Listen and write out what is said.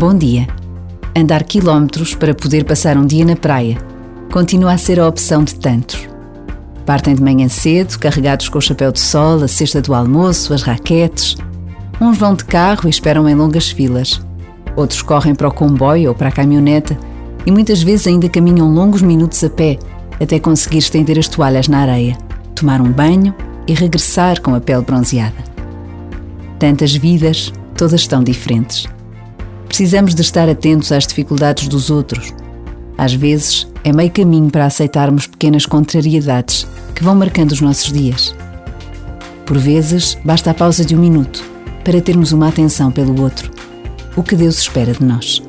Bom dia. Andar quilómetros para poder passar um dia na praia continua a ser a opção de tantos. Partem de manhã cedo, carregados com o chapéu de sol, a cesta do almoço, as raquetes. Uns vão de carro e esperam em longas filas. Outros correm para o comboio ou para a caminhoneta e muitas vezes ainda caminham longos minutos a pé até conseguir estender as toalhas na areia, tomar um banho e regressar com a pele bronzeada. Tantas vidas, todas tão diferentes. Precisamos de estar atentos às dificuldades dos outros. Às vezes, é meio caminho para aceitarmos pequenas contrariedades que vão marcando os nossos dias. Por vezes, basta a pausa de um minuto para termos uma atenção pelo outro. O que Deus espera de nós.